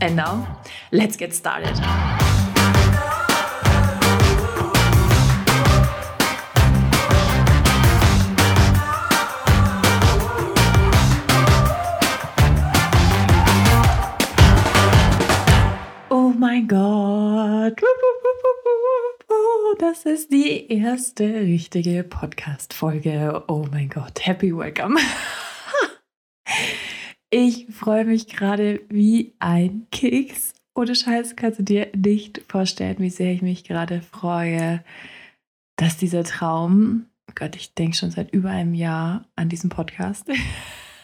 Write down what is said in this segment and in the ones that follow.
And now, let's get started. Oh mein Gott. Das ist die erste richtige Podcast-Folge. Oh mein Gott. Happy Welcome. Ich freue mich gerade wie ein Keks. Ohne Scheiß kannst du dir nicht vorstellen, wie sehr ich mich gerade freue, dass dieser Traum, oh Gott, ich denke schon seit über einem Jahr an diesen Podcast,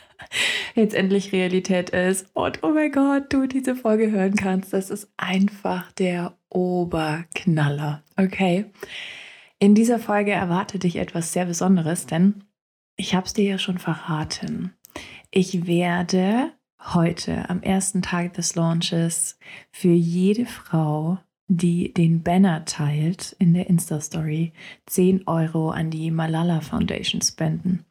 jetzt endlich Realität ist. Und oh mein Gott, du diese Folge hören kannst, das ist einfach der Oberknaller. Okay. In dieser Folge erwartet dich etwas sehr Besonderes, denn ich habe es dir ja schon verraten. Ich werde heute am ersten Tag des Launches für jede Frau, die den Banner teilt in der Insta-Story, 10 Euro an die Malala Foundation spenden.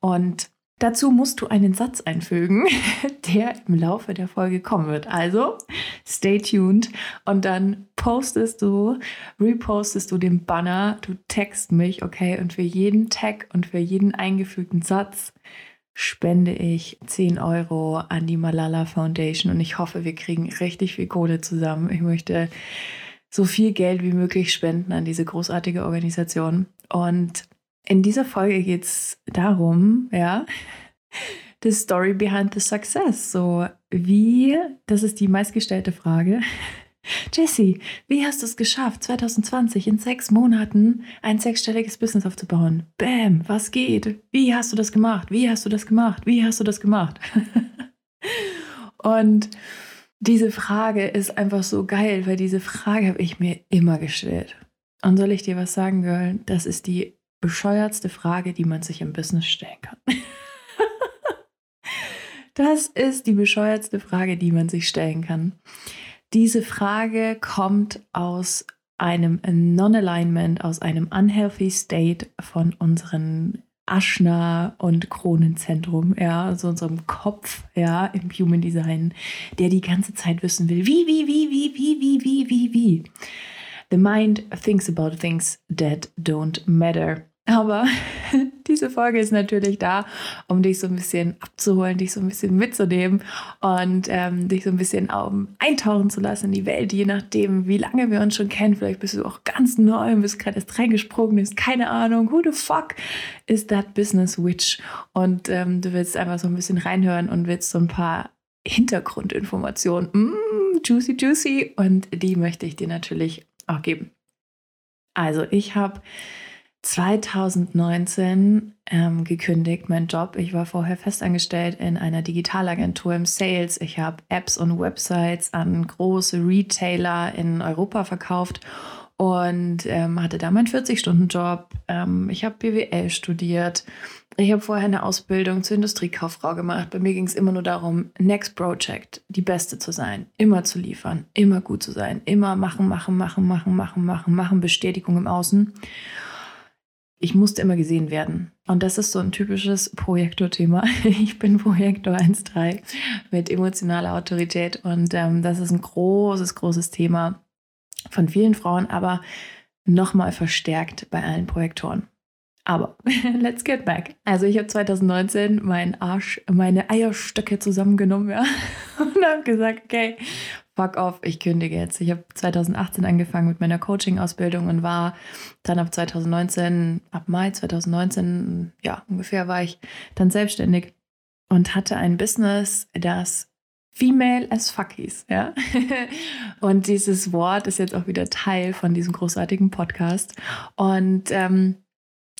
Und dazu musst du einen Satz einfügen, der im Laufe der Folge kommen wird. Also stay tuned und dann postest du, repostest du den Banner, du text mich, okay? Und für jeden Tag und für jeden eingefügten Satz spende ich 10 Euro an die Malala Foundation und ich hoffe, wir kriegen richtig viel Kohle zusammen. Ich möchte so viel Geld wie möglich spenden an diese großartige Organisation. Und in dieser Folge geht es darum, ja, the story behind the success. So, wie, das ist die meistgestellte Frage, Jessie, wie hast du es geschafft, 2020 in sechs Monaten ein sechsstelliges Business aufzubauen? Bam, was geht? Wie hast du das gemacht? Wie hast du das gemacht? Wie hast du das gemacht? Und diese Frage ist einfach so geil, weil diese Frage habe ich mir immer gestellt. Und soll ich dir was sagen, Girl? Das ist die bescheuertste Frage, die man sich im Business stellen kann. das ist die bescheuertste Frage, die man sich stellen kann. Diese Frage kommt aus einem Non-Alignment, aus einem Unhealthy State von unseren Aschna und Kronenzentrum, ja, also unserem Kopf, ja, im Human Design, der die ganze Zeit wissen will, wie, wie, wie, wie, wie, wie, wie, wie, wie. The mind thinks about things that don't matter. Aber diese Folge ist natürlich da, um dich so ein bisschen abzuholen, dich so ein bisschen mitzunehmen und ähm, dich so ein bisschen um, eintauchen zu lassen in die Welt, je nachdem, wie lange wir uns schon kennen. Vielleicht bist du auch ganz neu und bist gerade erst reingesprungen, bist keine Ahnung, who the fuck is that business witch? Und ähm, du willst einfach so ein bisschen reinhören und willst so ein paar Hintergrundinformationen, mm, juicy, juicy, und die möchte ich dir natürlich auch geben. Also, ich habe 2019 ähm, gekündigt, mein Job. Ich war vorher festangestellt in einer Digitalagentur im Sales. Ich habe Apps und Websites an große Retailer in Europa verkauft und ähm, hatte da meinen 40-Stunden-Job. Ähm, ich habe BWL studiert. Ich habe vorher eine Ausbildung zur Industriekauffrau gemacht. Bei mir ging es immer nur darum, Next Project, die Beste zu sein, immer zu liefern, immer gut zu sein, immer machen, machen, machen, machen, machen, machen, machen, Bestätigung im Außen ich musste immer gesehen werden. Und das ist so ein typisches Projektorthema. Ich bin Projektor 1.3 mit emotionaler Autorität und ähm, das ist ein großes, großes Thema von vielen Frauen, aber nochmal verstärkt bei allen Projektoren. Aber let's get back. Also ich habe 2019 meinen Arsch, meine Eierstöcke zusammengenommen ja, und habe gesagt, okay, fuck off, ich kündige jetzt. Ich habe 2018 angefangen mit meiner Coaching-Ausbildung und war dann ab 2019, ab Mai 2019, ja, ungefähr war ich dann selbstständig und hatte ein Business, das Female as Fuckies, ja. und dieses Wort ist jetzt auch wieder Teil von diesem großartigen Podcast. Und ähm,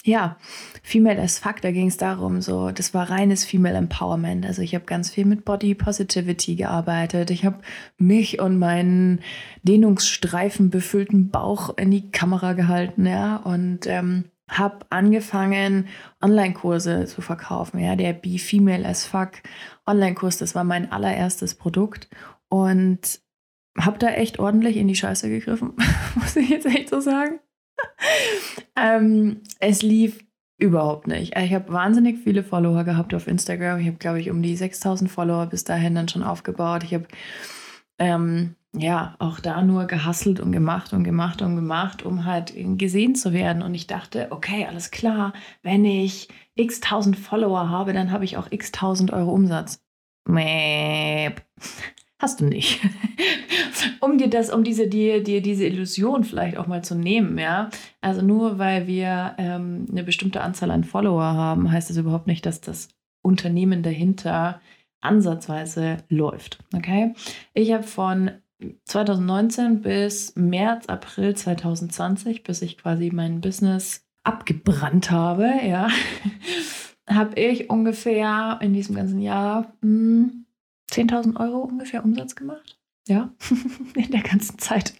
ja, Female as Fuck, da ging es darum, so, das war reines Female Empowerment. Also ich habe ganz viel mit Body Positivity gearbeitet. Ich habe mich und meinen Dehnungsstreifen befüllten Bauch in die Kamera gehalten, ja, und ähm, habe angefangen, Online-Kurse zu verkaufen. Ja, der Be Female as Fuck Online-Kurs, das war mein allererstes Produkt und habe da echt ordentlich in die Scheiße gegriffen, muss ich jetzt echt so sagen. ähm, es lief überhaupt nicht. Ich habe wahnsinnig viele Follower gehabt auf Instagram. Ich habe, glaube ich, um die 6000 Follower bis dahin dann schon aufgebaut. Ich habe ähm, ja auch da nur gehasselt und gemacht und gemacht und gemacht, um halt gesehen zu werden. Und ich dachte, okay, alles klar, wenn ich x tausend Follower habe, dann habe ich auch x tausend Euro Umsatz. Mäp. Hast du nicht. um dir das, um diese, dir, dir diese Illusion vielleicht auch mal zu nehmen, ja. Also nur weil wir ähm, eine bestimmte Anzahl an Follower haben, heißt das überhaupt nicht, dass das Unternehmen dahinter ansatzweise läuft. Okay? Ich habe von 2019 bis März, April 2020, bis ich quasi mein Business abgebrannt habe, ja, habe ich ungefähr in diesem ganzen Jahr hm, 10.000 Euro ungefähr Umsatz gemacht. Ja, in der ganzen Zeit.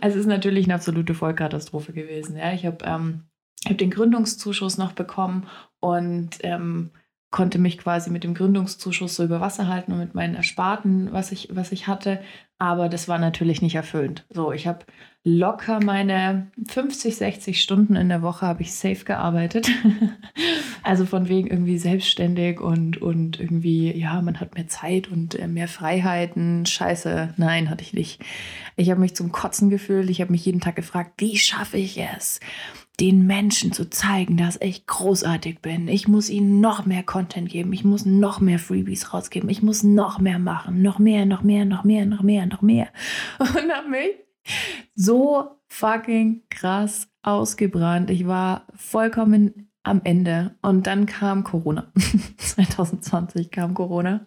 Also es ist natürlich eine absolute Vollkatastrophe gewesen. Ja, ich habe ähm, hab den Gründungszuschuss noch bekommen und ähm, konnte mich quasi mit dem Gründungszuschuss so über Wasser halten und mit meinen Ersparten, was ich, was ich hatte. Aber das war natürlich nicht erfüllend. So, ich habe locker meine 50, 60 Stunden in der Woche habe ich safe gearbeitet. also von wegen irgendwie selbstständig und, und irgendwie, ja, man hat mehr Zeit und äh, mehr Freiheiten. Scheiße, nein, hatte ich nicht. Ich habe mich zum Kotzen gefühlt. Ich habe mich jeden Tag gefragt, wie schaffe ich es? den Menschen zu zeigen, dass ich großartig bin. Ich muss ihnen noch mehr Content geben. Ich muss noch mehr Freebies rausgeben. Ich muss noch mehr machen. Noch mehr, noch mehr, noch mehr, noch mehr, noch mehr. Und habe mich so fucking krass ausgebrannt. Ich war vollkommen am Ende. Und dann kam Corona. 2020 kam Corona.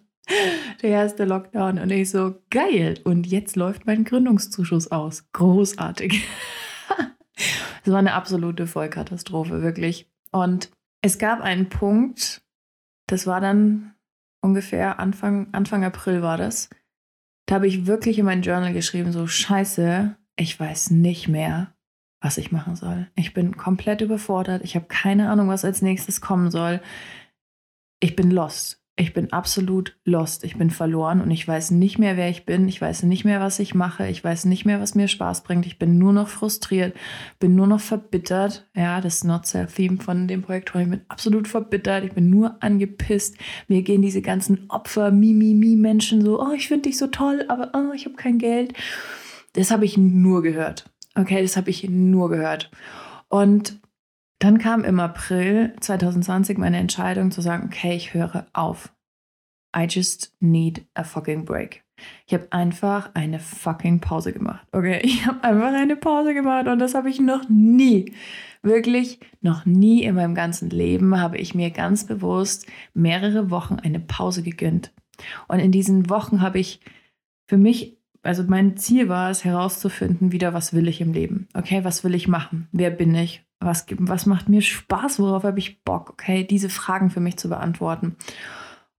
Der erste Lockdown. Und ich so, geil. Und jetzt läuft mein Gründungszuschuss aus. Großartig. Es war eine absolute Vollkatastrophe, wirklich. Und es gab einen Punkt, das war dann ungefähr Anfang, Anfang April war das. Da habe ich wirklich in mein Journal geschrieben, so scheiße, ich weiß nicht mehr, was ich machen soll. Ich bin komplett überfordert. Ich habe keine Ahnung, was als nächstes kommen soll. Ich bin lost ich bin absolut lost. Ich bin verloren und ich weiß nicht mehr, wer ich bin. Ich weiß nicht mehr, was ich mache. Ich weiß nicht mehr, was mir Spaß bringt. Ich bin nur noch frustriert, bin nur noch verbittert. Ja, das Not-Self-Theme von dem Projekt. Ich bin absolut verbittert. Ich bin nur angepisst. Mir gehen diese ganzen Opfer, Mi-Mi-Mi-Menschen so, oh, ich finde dich so toll, aber oh, ich habe kein Geld. Das habe ich nur gehört. Okay, das habe ich nur gehört. Und dann kam im April 2020 meine Entscheidung zu sagen, okay, ich höre auf. I just need a fucking break. Ich habe einfach eine fucking Pause gemacht. Okay, ich habe einfach eine Pause gemacht und das habe ich noch nie, wirklich noch nie in meinem ganzen Leben habe ich mir ganz bewusst mehrere Wochen eine Pause gegönnt. Und in diesen Wochen habe ich für mich, also mein Ziel war es herauszufinden, wieder, was will ich im Leben? Okay, was will ich machen? Wer bin ich? Was, was macht mir Spaß? Worauf habe ich Bock? Okay, diese Fragen für mich zu beantworten.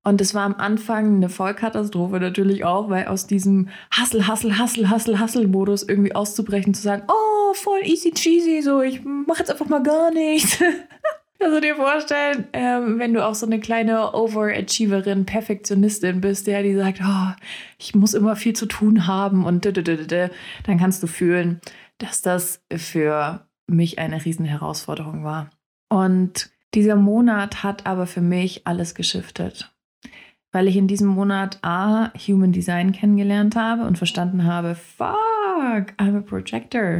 Und es war am Anfang eine Vollkatastrophe natürlich auch, weil aus diesem Hustle, Hustle, Hustle, Hustle, Hustle-Modus irgendwie auszubrechen, zu sagen, oh, voll easy cheesy, so, ich mache jetzt einfach mal gar nichts. Also dir vorstellen, ähm, wenn du auch so eine kleine Overachieverin, Perfektionistin bist, der die sagt, oh, ich muss immer viel zu tun haben und dann kannst du fühlen, dass das für mich eine riesen Herausforderung war. Und dieser Monat hat aber für mich alles geschiftet, weil ich in diesem Monat A, Human Design kennengelernt habe und verstanden habe, fuck, I'm a Projector.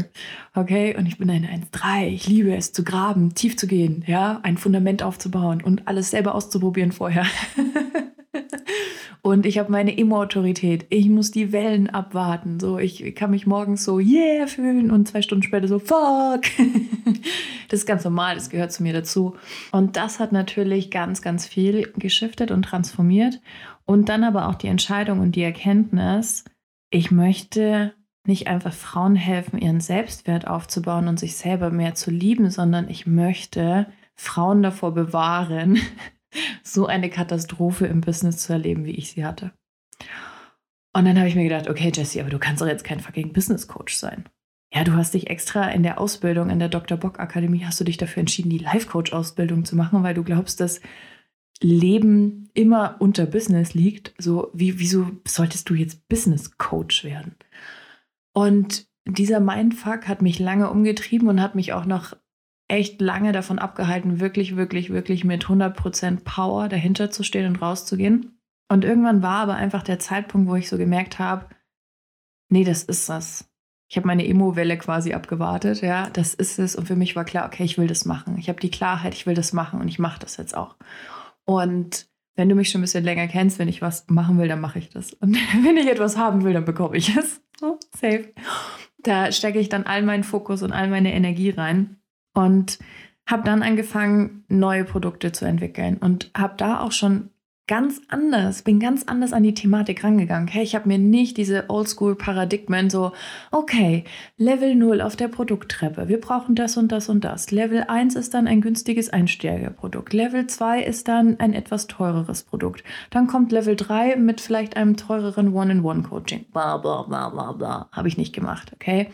Okay, und ich bin eine 1.3. Ich liebe es zu graben, tief zu gehen, ja, ein Fundament aufzubauen und alles selber auszuprobieren vorher. Und ich habe meine Immo-Autorität. Ich muss die Wellen abwarten. So, ich kann mich morgens so yeah fühlen und zwei Stunden später so fuck. das ist ganz normal, das gehört zu mir dazu. Und das hat natürlich ganz, ganz viel geschiftet und transformiert. Und dann aber auch die Entscheidung und die Erkenntnis, ich möchte nicht einfach Frauen helfen, ihren Selbstwert aufzubauen und sich selber mehr zu lieben, sondern ich möchte Frauen davor bewahren, so eine Katastrophe im Business zu erleben, wie ich sie hatte. Und dann habe ich mir gedacht, okay, Jessie, aber du kannst doch jetzt kein fucking Business Coach sein. Ja, du hast dich extra in der Ausbildung in der Dr. Bock Akademie hast du dich dafür entschieden, die Life Coach Ausbildung zu machen, weil du glaubst, dass Leben immer unter Business liegt. So, wie, wieso solltest du jetzt Business Coach werden? Und dieser Mindfuck hat mich lange umgetrieben und hat mich auch noch echt lange davon abgehalten, wirklich, wirklich, wirklich mit 100% Power dahinter zu stehen und rauszugehen. Und irgendwann war aber einfach der Zeitpunkt, wo ich so gemerkt habe, nee, das ist das. Ich habe meine Emo-Welle quasi abgewartet, ja, das ist es. Und für mich war klar, okay, ich will das machen. Ich habe die Klarheit, ich will das machen und ich mache das jetzt auch. Und wenn du mich schon ein bisschen länger kennst, wenn ich was machen will, dann mache ich das. Und wenn ich etwas haben will, dann bekomme ich es. So, safe. Da stecke ich dann all meinen Fokus und all meine Energie rein und habe dann angefangen, neue Produkte zu entwickeln und habe da auch schon ganz anders, bin ganz anders an die Thematik rangegangen. Hey, ich habe mir nicht diese Oldschool-Paradigmen so, okay, Level 0 auf der Produkttreppe, wir brauchen das und das und das. Level 1 ist dann ein günstiges Einsteigerprodukt. Level 2 ist dann ein etwas teureres Produkt. Dann kommt Level 3 mit vielleicht einem teureren One-in-One-Coaching. Bla, bla, bla, bla, bla. Habe ich nicht gemacht, okay?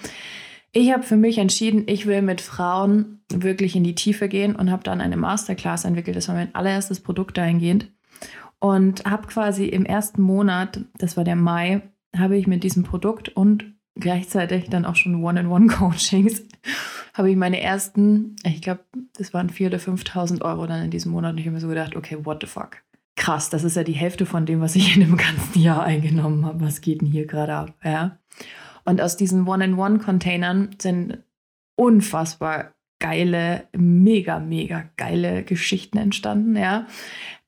Ich habe für mich entschieden, ich will mit Frauen wirklich in die Tiefe gehen und habe dann eine Masterclass entwickelt. Das war mein allererstes Produkt dahingehend und habe quasi im ersten Monat, das war der Mai, habe ich mit diesem Produkt und gleichzeitig dann auch schon One-on-One-Coachings, habe ich meine ersten, ich glaube, das waren 4.000 oder 5.000 Euro dann in diesem Monat. Und ich habe mir so gedacht, okay, what the fuck? Krass, das ist ja die Hälfte von dem, was ich in dem ganzen Jahr eingenommen habe. Was geht denn hier gerade ab? Ja? Und aus diesen One-on-One-Containern sind unfassbar geile, mega, mega geile Geschichten entstanden, ja.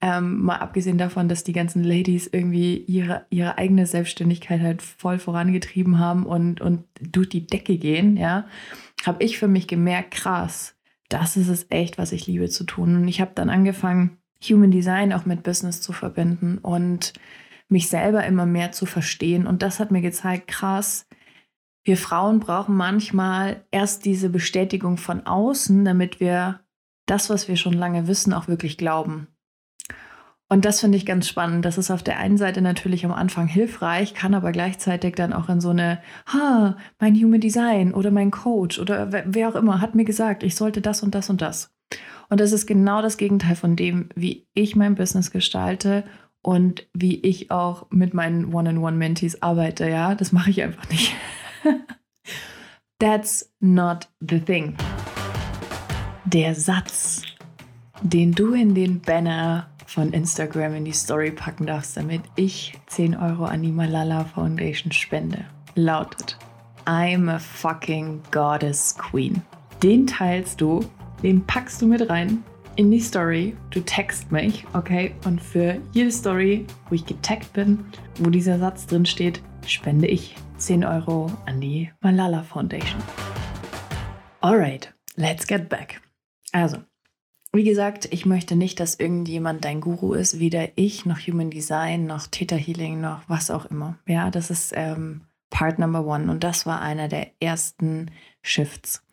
Ähm, mal abgesehen davon, dass die ganzen Ladies irgendwie ihre, ihre eigene Selbstständigkeit halt voll vorangetrieben haben und, und durch die Decke gehen, ja, habe ich für mich gemerkt, krass, das ist es echt, was ich liebe zu tun. Und ich habe dann angefangen, Human Design auch mit Business zu verbinden und mich selber immer mehr zu verstehen. Und das hat mir gezeigt, krass, wir Frauen brauchen manchmal erst diese Bestätigung von außen, damit wir das, was wir schon lange wissen, auch wirklich glauben. Und das finde ich ganz spannend. Das ist auf der einen Seite natürlich am Anfang hilfreich, kann aber gleichzeitig dann auch in so eine, ha, mein Human Design oder mein Coach oder wer auch immer hat mir gesagt, ich sollte das und das und das. Und das ist genau das Gegenteil von dem, wie ich mein Business gestalte und wie ich auch mit meinen One-on-One-Mentees arbeite. Ja, das mache ich einfach nicht. That's not the thing. Der Satz, den du in den Banner von Instagram in die Story packen darfst, damit ich 10 Euro an die Malala Foundation spende, lautet I'm a fucking Goddess Queen. Den teilst du, den packst du mit rein in die Story. Du text mich, okay? Und für jede Story, wo ich getaggt bin, wo dieser Satz drin steht, spende ich 10 Euro an die Malala Foundation. Alright, let's get back. Also, wie gesagt, ich möchte nicht, dass irgendjemand dein Guru ist, weder ich noch Human Design noch Theta Healing noch was auch immer. Ja, das ist ähm, Part Number One und das war einer der ersten Shifts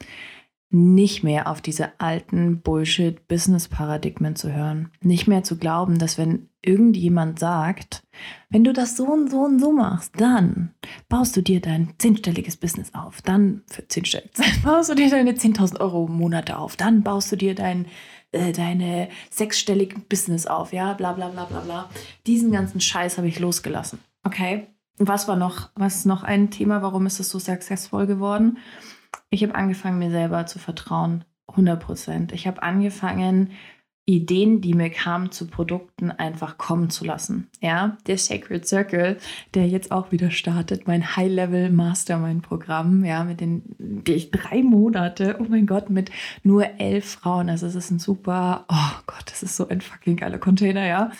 nicht mehr auf diese alten Bullshit-Business-Paradigmen zu hören. Nicht mehr zu glauben, dass wenn irgendjemand sagt, wenn du das so und so und so machst, dann baust du dir dein zehnstelliges Business auf. Dann für zehnstellig, baust du dir deine 10.000 Euro Monate auf. Dann baust du dir dein äh, deine sechsstellige Business auf, ja, bla bla bla bla bla. Diesen ganzen Scheiß habe ich losgelassen. Okay. Was war noch, was ist noch ein Thema? Warum ist es so successful geworden? Ich habe angefangen, mir selber zu vertrauen. 100 Prozent. Ich habe angefangen, Ideen, die mir kamen zu Produkten, einfach kommen zu lassen. Ja, der Sacred Circle, der jetzt auch wieder startet, mein High-Level Mastermind-Programm, ja, mit den die drei Monate, oh mein Gott, mit nur elf Frauen. Also es ist ein super, oh Gott, das ist so ein fucking geiler Container, ja.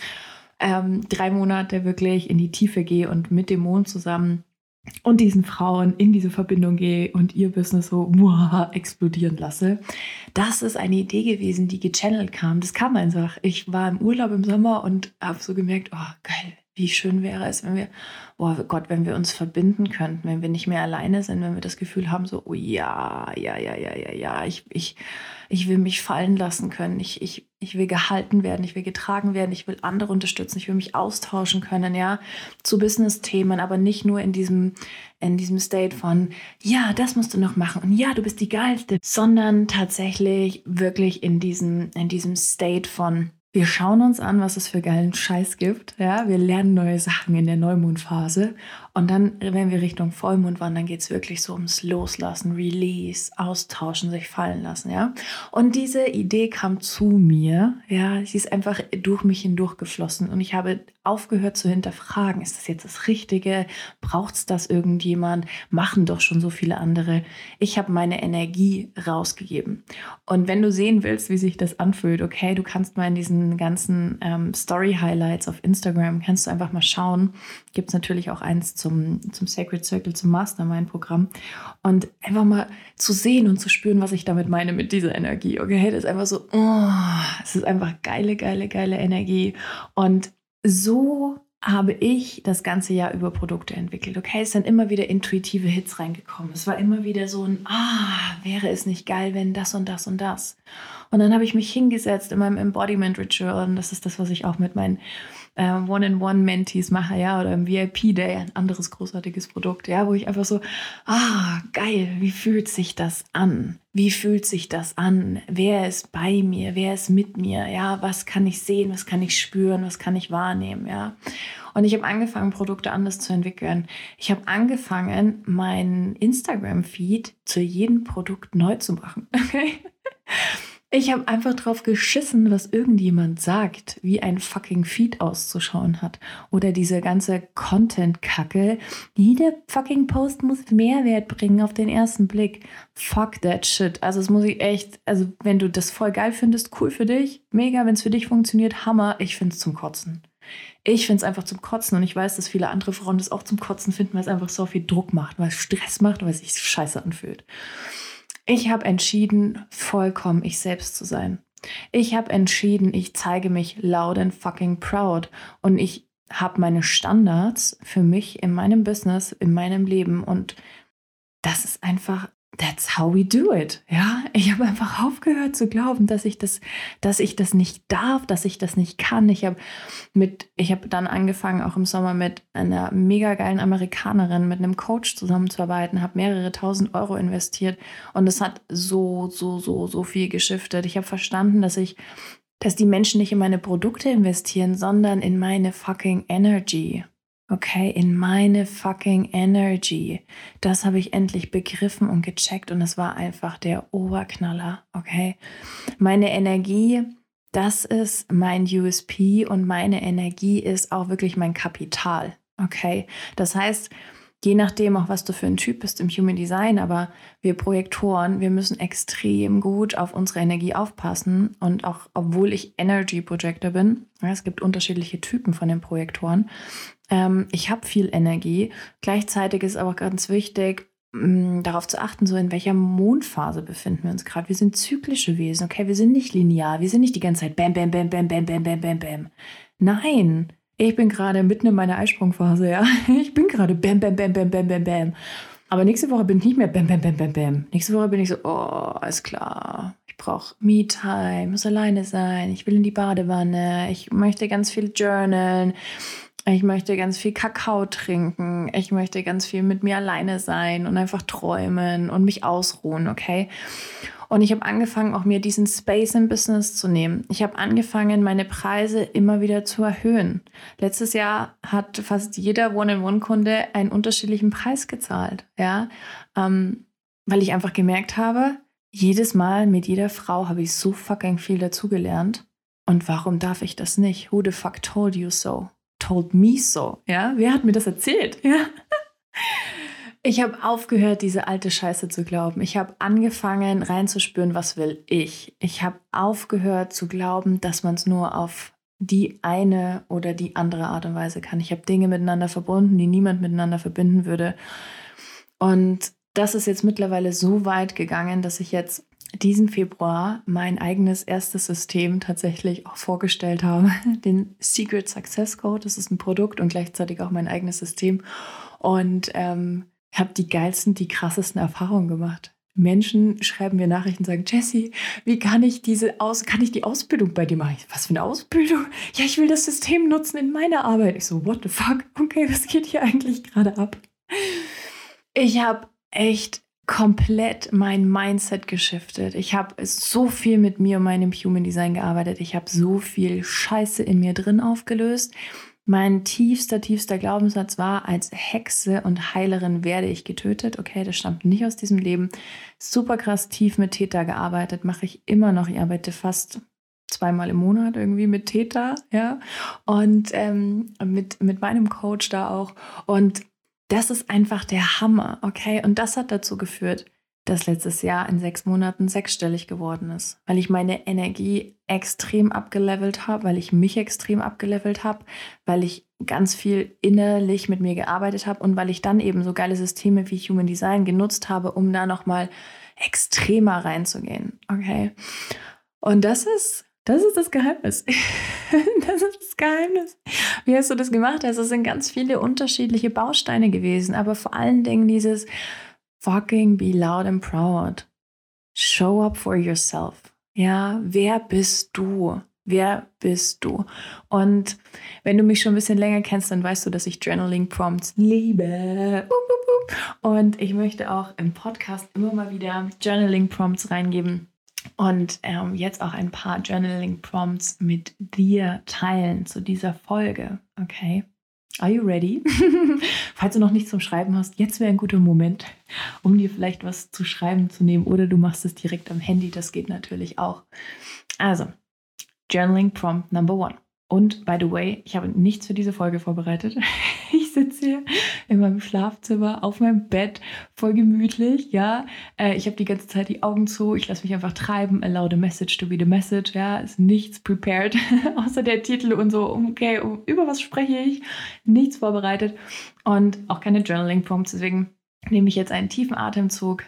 Ähm, drei Monate wirklich in die Tiefe gehe und mit dem Mond zusammen und diesen Frauen in diese Verbindung gehe und ihr Business so muah, explodieren lasse. Das ist eine Idee gewesen, die gechannelt kam. Das kam einfach. Ich war im Urlaub im Sommer und habe so gemerkt, oh geil, Wie schön wäre es, wenn wir, oh Gott, wenn wir uns verbinden könnten, wenn wir nicht mehr alleine sind, wenn wir das Gefühl haben, so, oh ja, ja, ja, ja, ja, ja, ich, ich, ich will mich fallen lassen können, ich, ich, ich will gehalten werden, ich will getragen werden, ich will andere unterstützen, ich will mich austauschen können, ja, zu Business-Themen, aber nicht nur in diesem, in diesem State von, ja, das musst du noch machen und ja, du bist die Geilste, sondern tatsächlich wirklich in diesem, in diesem State von, wir schauen uns an, was es für geilen Scheiß gibt. Ja, wir lernen neue Sachen in der Neumondphase. Und dann, wenn wir Richtung Vollmond wandern, geht es wirklich so ums Loslassen, Release, Austauschen, sich fallen lassen. Ja, und diese Idee kam zu mir. Ja, sie ist einfach durch mich hindurch geflossen. Und ich habe aufgehört zu hinterfragen, ist das jetzt das Richtige? Braucht es das irgendjemand? Machen doch schon so viele andere. Ich habe meine Energie rausgegeben. Und wenn du sehen willst, wie sich das anfühlt, okay, du kannst mal in diesen ganzen ähm, Story-Highlights auf Instagram, kannst du einfach mal schauen. Gibt es natürlich auch eins zum, zum Sacred Circle, zum Mastermind-Programm. Und einfach mal zu sehen und zu spüren, was ich damit meine mit dieser Energie. Okay, das ist einfach so, oh, es ist einfach geile, geile, geile Energie. Und so habe ich das ganze Jahr über Produkte entwickelt. Okay, es sind immer wieder intuitive Hits reingekommen. Es war immer wieder so ein, ah, wäre es nicht geil, wenn das und das und das. Und dann habe ich mich hingesetzt in meinem Embodiment Ritual und das ist das, was ich auch mit meinen äh, One-in-One-Mentees mache, ja, oder im VIP-Day, ein anderes großartiges Produkt, ja, wo ich einfach so, ah, geil, wie fühlt sich das an? Wie fühlt sich das an? Wer ist bei mir? Wer ist mit mir? Ja, was kann ich sehen? Was kann ich spüren? Was kann ich wahrnehmen? Ja. Und ich habe angefangen, Produkte anders zu entwickeln. Ich habe angefangen, meinen Instagram-Feed zu jedem Produkt neu zu machen. Okay? Ich habe einfach drauf geschissen, was irgendjemand sagt, wie ein fucking Feed auszuschauen hat. Oder diese ganze Content-Kacke. Jeder fucking Post muss Mehrwert bringen auf den ersten Blick. Fuck that shit. Also es muss ich echt, also wenn du das voll geil findest, cool für dich, mega, wenn es für dich funktioniert, Hammer. Ich finde es zum Kotzen. Ich finde es einfach zum Kotzen und ich weiß, dass viele andere Frauen das auch zum Kotzen finden, weil es einfach so viel Druck macht, weil es Stress macht, weil es sich scheiße anfühlt. Ich habe entschieden, vollkommen ich selbst zu sein. Ich habe entschieden, ich zeige mich loud and fucking proud und ich habe meine Standards für mich in meinem Business, in meinem Leben und das ist einfach that's how we do it. Ja, ich habe einfach aufgehört zu glauben, dass ich das, dass ich das nicht darf, dass ich das nicht kann. Ich habe mit, ich habe dann angefangen, auch im Sommer mit einer mega geilen Amerikanerin, mit einem Coach zusammenzuarbeiten, habe mehrere tausend Euro investiert und es hat so, so, so, so viel geschiftet. Ich habe verstanden, dass ich dass die Menschen nicht in meine Produkte investieren, sondern in meine fucking Energy. Okay, in meine fucking Energy. Das habe ich endlich begriffen und gecheckt und es war einfach der Oberknaller. Okay, meine Energie, das ist mein USP und meine Energie ist auch wirklich mein Kapital. Okay, das heißt, je nachdem auch, was du für ein Typ bist im Human Design, aber wir Projektoren, wir müssen extrem gut auf unsere Energie aufpassen und auch, obwohl ich Energy Projector bin, es gibt unterschiedliche Typen von den Projektoren, ähm, ich habe viel Energie. Gleichzeitig ist aber ganz wichtig, mm, darauf zu achten, so in welcher Mondphase befinden wir uns gerade. Wir sind zyklische Wesen, okay? Wir sind nicht linear, wir sind nicht die ganze Zeit bam, bam, bam, bam, bam, bam, bam, bam, bam. Nein, ich bin gerade mitten in meiner Eisprungphase, ja. Ich bin gerade bam, bam, bam, bam, bam, bam, bam. Aber nächste Woche bin ich nicht mehr bam, bam, bam, bam, bam. Nächste Woche bin ich so, oh, alles klar. Ich brauche Me-Time, muss alleine sein. Ich will in die Badewanne. Ich möchte ganz viel journalen. Ich möchte ganz viel Kakao trinken. Ich möchte ganz viel mit mir alleine sein und einfach träumen und mich ausruhen, okay? Und ich habe angefangen, auch mir diesen Space im Business zu nehmen. Ich habe angefangen, meine Preise immer wieder zu erhöhen. Letztes Jahr hat fast jeder One-in-One-Kunde einen unterschiedlichen Preis gezahlt, ja, ähm, weil ich einfach gemerkt habe, jedes Mal mit jeder Frau habe ich so fucking viel dazugelernt. Und warum darf ich das nicht? Who the fuck told you so? Told me so. Ja, wer hat mir das erzählt? Ja. Ich habe aufgehört, diese alte Scheiße zu glauben. Ich habe angefangen reinzuspüren, was will ich. Ich habe aufgehört zu glauben, dass man es nur auf die eine oder die andere Art und Weise kann. Ich habe Dinge miteinander verbunden, die niemand miteinander verbinden würde. Und das ist jetzt mittlerweile so weit gegangen, dass ich jetzt diesen Februar mein eigenes erstes System tatsächlich auch vorgestellt habe, den Secret Success Code. Das ist ein Produkt und gleichzeitig auch mein eigenes System. Und ähm, habe die geilsten, die krassesten Erfahrungen gemacht. Menschen schreiben mir Nachrichten und sagen, Jesse, wie kann ich diese aus, kann ich die Ausbildung bei dir machen? Was für eine Ausbildung? Ja, ich will das System nutzen in meiner Arbeit. Ich so, what the fuck? Okay, was geht hier eigentlich gerade ab? Ich habe echt komplett mein Mindset geschiftet. Ich habe so viel mit mir und meinem Human Design gearbeitet. Ich habe so viel Scheiße in mir drin aufgelöst. Mein tiefster, tiefster Glaubenssatz war, als Hexe und Heilerin werde ich getötet. Okay, das stammt nicht aus diesem Leben. Super krass tief mit Täter gearbeitet, mache ich immer noch. Ich arbeite fast zweimal im Monat irgendwie mit Täter, ja. Und ähm, mit, mit meinem Coach da auch. Und das ist einfach der Hammer, okay? Und das hat dazu geführt, dass letztes Jahr in sechs Monaten sechsstellig geworden ist, weil ich meine Energie extrem abgelevelt habe, weil ich mich extrem abgelevelt habe, weil ich ganz viel innerlich mit mir gearbeitet habe und weil ich dann eben so geile Systeme wie Human Design genutzt habe, um da nochmal extremer reinzugehen, okay? Und das ist das ist das Geheimnis. das ist das Geheimnis. Wie hast du das gemacht? Also es sind ganz viele unterschiedliche Bausteine gewesen, aber vor allen Dingen dieses fucking be loud and proud. Show up for yourself. Ja, wer bist du? Wer bist du? Und wenn du mich schon ein bisschen länger kennst, dann weißt du, dass ich Journaling Prompts liebe. Und ich möchte auch im Podcast immer mal wieder Journaling Prompts reingeben und ähm, jetzt auch ein paar Journaling Prompts mit dir teilen zu dieser Folge. Okay. Are you ready? Falls du noch nichts zum Schreiben hast, jetzt wäre ein guter Moment, um dir vielleicht was zu schreiben zu nehmen oder du machst es direkt am Handy. Das geht natürlich auch. Also, Journaling Prompt Number One. Und by the way, ich habe nichts für diese Folge vorbereitet. Hier in meinem Schlafzimmer auf meinem Bett, voll gemütlich, ja. Äh, ich habe die ganze Zeit die Augen zu, ich lasse mich einfach treiben. Allow the message to be the message, ja. Ist nichts prepared, außer der Titel und so, okay, über was spreche ich? Nichts vorbereitet und auch keine Journaling Prompts. Deswegen nehme ich jetzt einen tiefen Atemzug.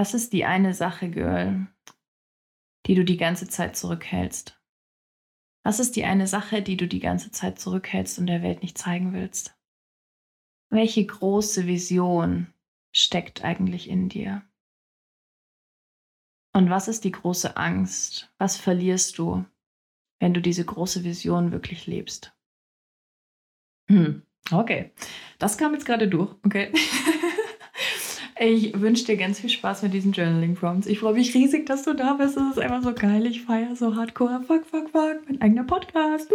Was ist die eine Sache, Girl, die du die ganze Zeit zurückhältst? Was ist die eine Sache, die du die ganze Zeit zurückhältst und der Welt nicht zeigen willst? Welche große Vision steckt eigentlich in dir? Und was ist die große Angst? Was verlierst du, wenn du diese große Vision wirklich lebst? Hm, okay. Das kam jetzt gerade durch, okay. Ich wünsche dir ganz viel Spaß mit diesen Journaling-Prompts. Ich freue mich riesig, dass du da bist. Es ist einfach so geil. Ich feiere so hardcore. Fuck, fuck, fuck. Mein eigener Podcast.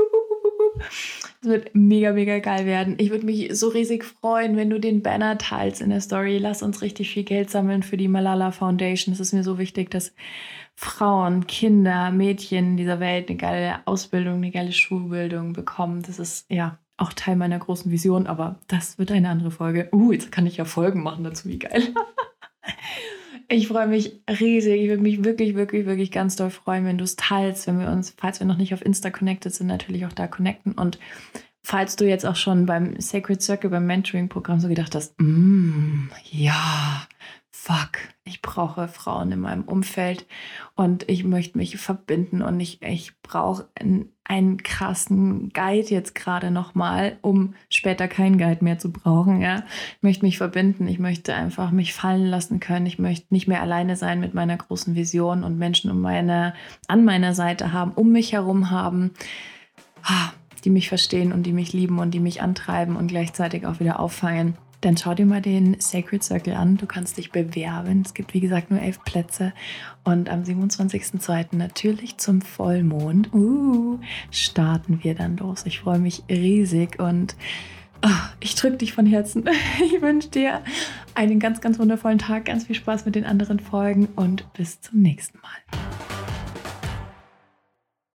Es wird mega, mega geil werden. Ich würde mich so riesig freuen, wenn du den Banner teilst in der Story. Lass uns richtig viel Geld sammeln für die Malala Foundation. Es ist mir so wichtig, dass Frauen, Kinder, Mädchen dieser Welt eine geile Ausbildung, eine geile Schulbildung bekommen. Das ist, ja, auch Teil meiner großen Vision, aber das wird eine andere Folge. Uh, jetzt kann ich ja Folgen machen dazu, wie geil. ich freue mich riesig. Ich würde mich wirklich, wirklich, wirklich ganz doll freuen, wenn du es teilst, wenn wir uns, falls wir noch nicht auf Insta connected sind, natürlich auch da connecten. Und falls du jetzt auch schon beim Sacred Circle, beim Mentoring-Programm so gedacht hast, mm, ja, fuck, ich brauche Frauen in meinem Umfeld und ich möchte mich verbinden und ich, ich brauche einen, einen krassen Guide jetzt gerade nochmal, um später keinen Guide mehr zu brauchen. Ja? Ich möchte mich verbinden, ich möchte einfach mich fallen lassen können, ich möchte nicht mehr alleine sein mit meiner großen Vision und Menschen um meine, an meiner Seite haben, um mich herum haben, ah, die mich verstehen und die mich lieben und die mich antreiben und gleichzeitig auch wieder auffangen dann schau dir mal den Sacred Circle an. Du kannst dich bewerben. Es gibt, wie gesagt, nur elf Plätze. Und am 27.02. natürlich zum Vollmond uh, starten wir dann los. Ich freue mich riesig und oh, ich drücke dich von Herzen. Ich wünsche dir einen ganz, ganz wundervollen Tag, ganz viel Spaß mit den anderen Folgen und bis zum nächsten Mal.